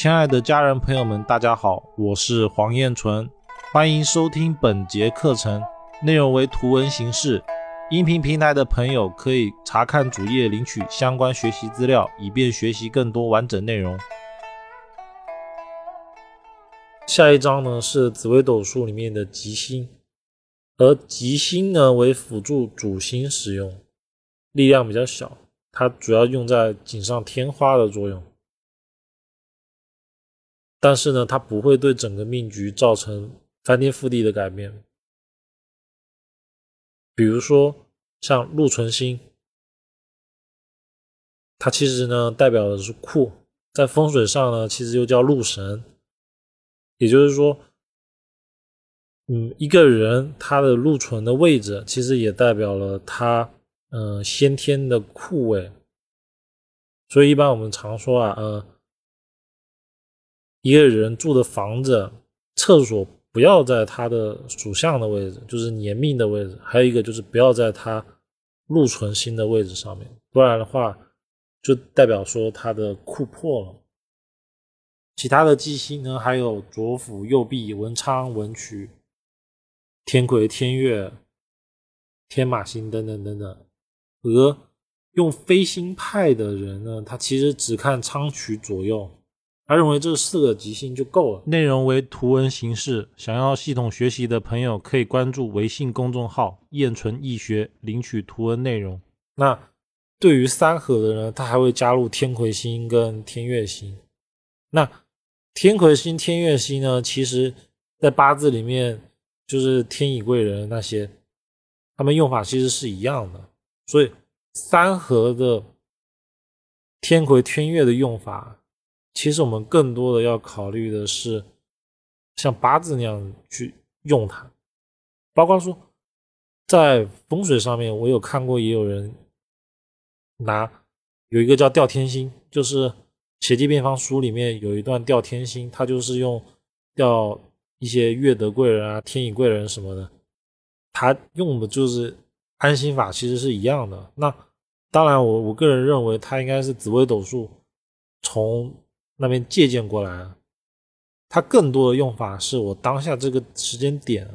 亲爱的家人朋友们，大家好，我是黄彦纯，欢迎收听本节课程，内容为图文形式。音频平台的朋友可以查看主页领取相关学习资料，以便学习更多完整内容。下一章呢是紫微斗数里面的吉星，而吉星呢为辅助主星使用，力量比较小，它主要用在锦上添花的作用。但是呢，它不会对整个命局造成翻天覆地的改变。比如说像禄存星，它其实呢代表的是库，在风水上呢其实又叫禄神，也就是说，嗯，一个人他的禄存的位置，其实也代表了他嗯先天的库位。所以一般我们常说啊，呃。一个人住的房子，厕所不要在他的属相的位置，就是年命的位置；还有一个就是不要在他禄存星的位置上面，不然的话，就代表说他的库破了。其他的忌星呢，还有左辅、右弼、文昌、文曲、天魁、天月、天马星等等等等。而用飞星派的人呢，他其实只看昌曲左右。他认为这四个吉星就够了。内容为图文形式，想要系统学习的朋友可以关注微信公众号“燕纯易学”领取图文内容。那对于三合的呢，他还会加入天魁星跟天月星。那天魁星、天月星呢，其实在八字里面就是天乙贵人那些，他们用法其实是一样的。所以三合的天魁、天月的用法。其实我们更多的要考虑的是，像八字那样去用它，包括说在风水上面，我有看过，也有人拿有一个叫吊天星，就是《邪气变方书》里面有一段吊天星，它就是用吊一些月德贵人啊、天乙贵人什么的，它用的就是安心法，其实是一样的。那当然，我我个人认为它应该是紫微斗数从。那边借鉴过来，它更多的用法是我当下这个时间点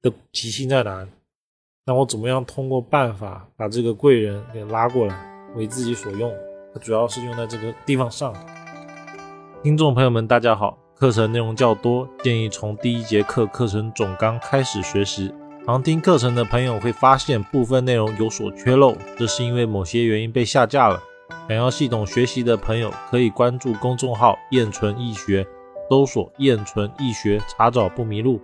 的吉星在哪，那我怎么样通过办法把这个贵人给拉过来为自己所用？它主要是用在这个地方上。听众朋友们，大家好，课程内容较多，建议从第一节课课程总纲开始学习。常听课程的朋友会发现部分内容有所缺漏，这是因为某些原因被下架了。想要系统学习的朋友，可以关注公众号“燕纯易学”，搜索“燕纯易学”，查找不迷路。